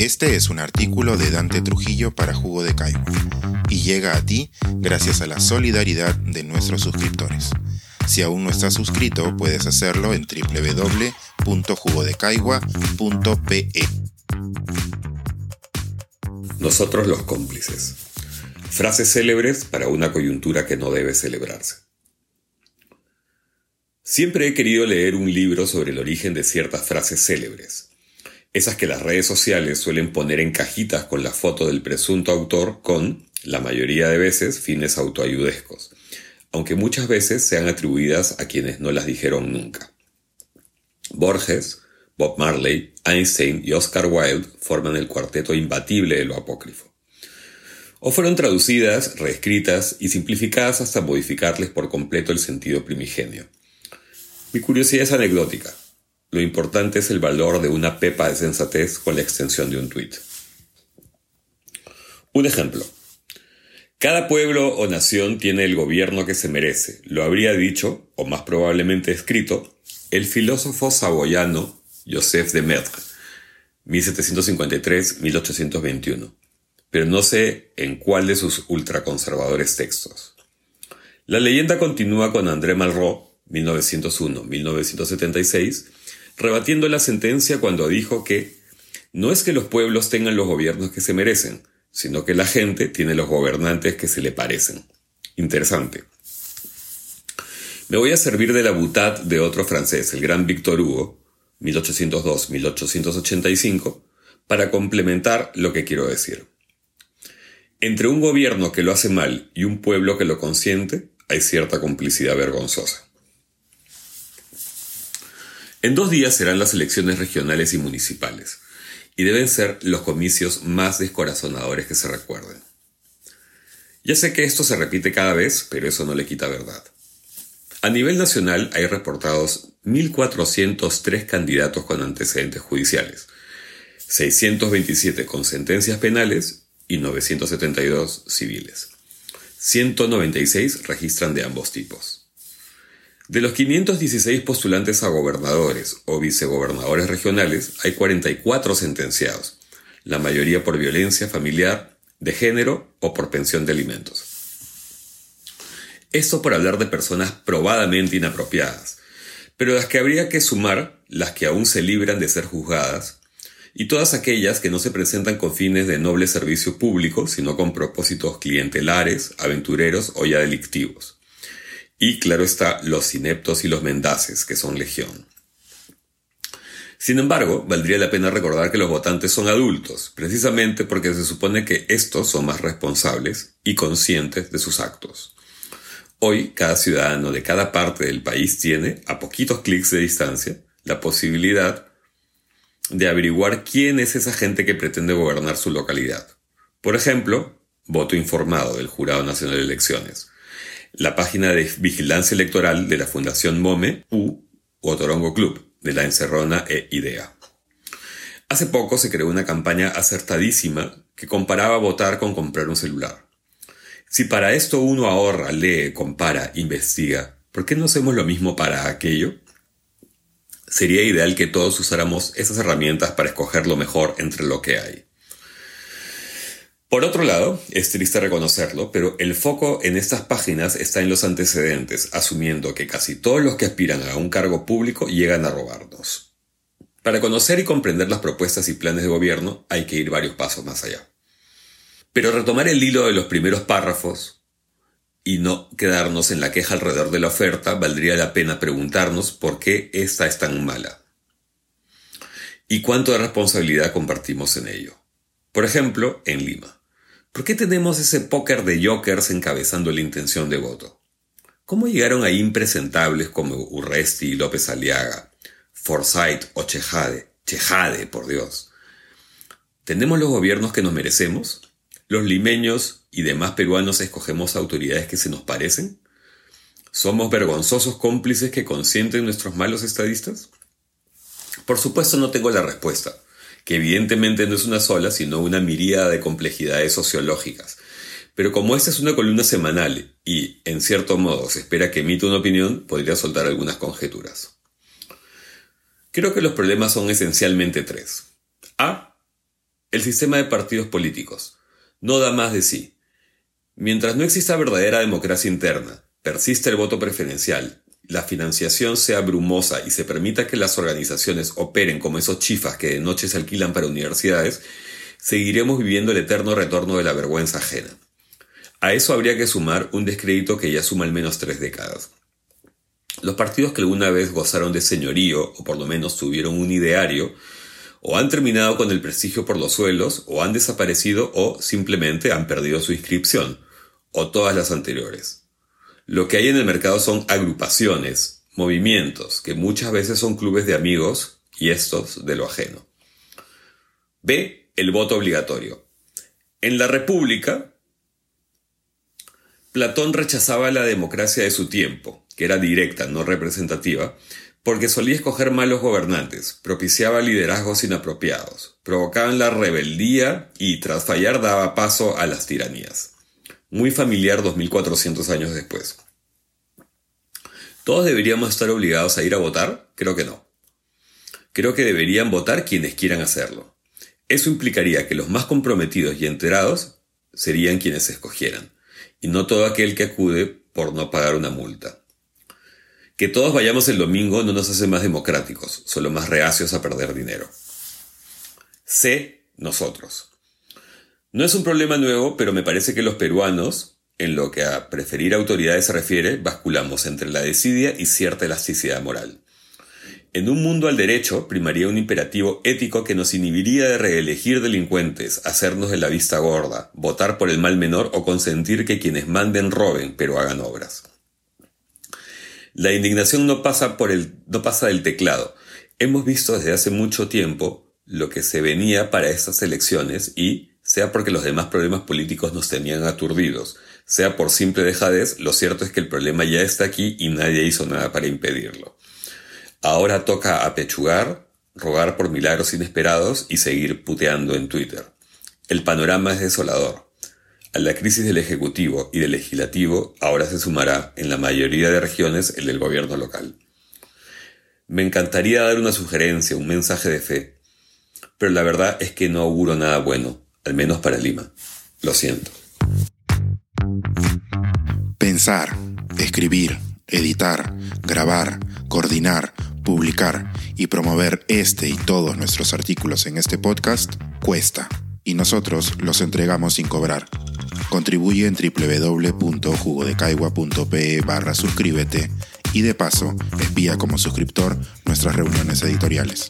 Este es un artículo de Dante Trujillo para Jugo de Caigua y llega a ti gracias a la solidaridad de nuestros suscriptores. Si aún no estás suscrito, puedes hacerlo en www.jugodecaigua.pe. Nosotros los cómplices. Frases célebres para una coyuntura que no debe celebrarse. Siempre he querido leer un libro sobre el origen de ciertas frases célebres esas que las redes sociales suelen poner en cajitas con la foto del presunto autor con, la mayoría de veces, fines autoayudescos, aunque muchas veces sean atribuidas a quienes no las dijeron nunca. Borges, Bob Marley, Einstein y Oscar Wilde forman el cuarteto imbatible de lo apócrifo. O fueron traducidas, reescritas y simplificadas hasta modificarles por completo el sentido primigenio. Mi curiosidad es anecdótica. Lo importante es el valor de una pepa de sensatez con la extensión de un tuit. Un ejemplo. Cada pueblo o nación tiene el gobierno que se merece. Lo habría dicho, o más probablemente escrito, el filósofo saboyano Joseph de Maistre, 1753-1821, pero no sé en cuál de sus ultraconservadores textos. La leyenda continúa con André Malraux, 1901-1976, rebatiendo la sentencia cuando dijo que no es que los pueblos tengan los gobiernos que se merecen, sino que la gente tiene los gobernantes que se le parecen. Interesante. Me voy a servir de la butad de otro francés, el gran Victor Hugo, 1802-1885, para complementar lo que quiero decir. Entre un gobierno que lo hace mal y un pueblo que lo consiente, hay cierta complicidad vergonzosa. En dos días serán las elecciones regionales y municipales, y deben ser los comicios más descorazonadores que se recuerden. Ya sé que esto se repite cada vez, pero eso no le quita verdad. A nivel nacional hay reportados 1.403 candidatos con antecedentes judiciales, 627 con sentencias penales y 972 civiles. 196 registran de ambos tipos. De los 516 postulantes a gobernadores o vicegobernadores regionales, hay 44 sentenciados, la mayoría por violencia familiar, de género o por pensión de alimentos. Esto por hablar de personas probadamente inapropiadas, pero las que habría que sumar las que aún se libran de ser juzgadas, y todas aquellas que no se presentan con fines de noble servicio público, sino con propósitos clientelares, aventureros o ya delictivos. Y claro está, los ineptos y los mendaces, que son legión. Sin embargo, valdría la pena recordar que los votantes son adultos, precisamente porque se supone que estos son más responsables y conscientes de sus actos. Hoy, cada ciudadano de cada parte del país tiene, a poquitos clics de distancia, la posibilidad de averiguar quién es esa gente que pretende gobernar su localidad. Por ejemplo, voto informado del Jurado Nacional de Elecciones, la página de vigilancia electoral de la Fundación MOME U o Torongo Club de la Encerrona e IDEA. Hace poco se creó una campaña acertadísima que comparaba votar con comprar un celular. Si para esto uno ahorra, lee, compara, investiga, ¿por qué no hacemos lo mismo para aquello? Sería ideal que todos usáramos esas herramientas para escoger lo mejor entre lo que hay. Por otro lado, es triste reconocerlo, pero el foco en estas páginas está en los antecedentes, asumiendo que casi todos los que aspiran a un cargo público llegan a robarnos. Para conocer y comprender las propuestas y planes de gobierno hay que ir varios pasos más allá. Pero retomar el hilo de los primeros párrafos y no quedarnos en la queja alrededor de la oferta, valdría la pena preguntarnos por qué esta es tan mala. Y cuánto de responsabilidad compartimos en ello. Por ejemplo, en Lima. ¿Por qué tenemos ese póker de jokers encabezando la intención de voto? ¿Cómo llegaron ahí impresentables como Urresti y López Aliaga, Forsyth o Chejade? Chejade, por Dios. ¿Tenemos los gobiernos que nos merecemos? ¿Los limeños y demás peruanos escogemos autoridades que se nos parecen? ¿Somos vergonzosos cómplices que consienten nuestros malos estadistas? Por supuesto no tengo la respuesta que evidentemente no es una sola, sino una miríada de complejidades sociológicas. Pero como esta es una columna semanal y, en cierto modo, se espera que emita una opinión, podría soltar algunas conjeturas. Creo que los problemas son esencialmente tres. A. El sistema de partidos políticos no da más de sí. Mientras no exista verdadera democracia interna, persiste el voto preferencial, la financiación sea brumosa y se permita que las organizaciones operen como esos chifas que de noche se alquilan para universidades, seguiremos viviendo el eterno retorno de la vergüenza ajena. A eso habría que sumar un descrédito que ya suma al menos tres décadas. Los partidos que alguna vez gozaron de señorío, o por lo menos tuvieron un ideario, o han terminado con el prestigio por los suelos, o han desaparecido, o simplemente han perdido su inscripción, o todas las anteriores. Lo que hay en el mercado son agrupaciones, movimientos, que muchas veces son clubes de amigos, y estos de lo ajeno. B. El voto obligatorio. En la República, Platón rechazaba la democracia de su tiempo, que era directa, no representativa, porque solía escoger malos gobernantes, propiciaba liderazgos inapropiados, provocaban la rebeldía y tras fallar daba paso a las tiranías. Muy familiar 2400 años después. ¿Todos deberíamos estar obligados a ir a votar? Creo que no. Creo que deberían votar quienes quieran hacerlo. Eso implicaría que los más comprometidos y enterados serían quienes se escogieran y no todo aquel que acude por no pagar una multa. Que todos vayamos el domingo no nos hace más democráticos, solo más reacios a perder dinero. C. Nosotros. No es un problema nuevo, pero me parece que los peruanos, en lo que a preferir autoridades se refiere, basculamos entre la desidia y cierta elasticidad moral. En un mundo al derecho primaría un imperativo ético que nos inhibiría de reelegir delincuentes, hacernos de la vista gorda, votar por el mal menor o consentir que quienes manden roben pero hagan obras. La indignación no pasa, por el, no pasa del teclado. Hemos visto desde hace mucho tiempo lo que se venía para estas elecciones y, sea porque los demás problemas políticos nos tenían aturdidos, sea por simple dejadez, lo cierto es que el problema ya está aquí y nadie hizo nada para impedirlo. Ahora toca apechugar, rogar por milagros inesperados y seguir puteando en Twitter. El panorama es desolador. A la crisis del Ejecutivo y del Legislativo ahora se sumará en la mayoría de regiones el del gobierno local. Me encantaría dar una sugerencia, un mensaje de fe, pero la verdad es que no auguro nada bueno, al menos para Lima. Lo siento. Pensar, escribir, editar, grabar, coordinar, publicar y promover este y todos nuestros artículos en este podcast cuesta y nosotros los entregamos sin cobrar. Contribuye en www.jugodecaigua.pe barra suscríbete y de paso espía como suscriptor nuestras reuniones editoriales.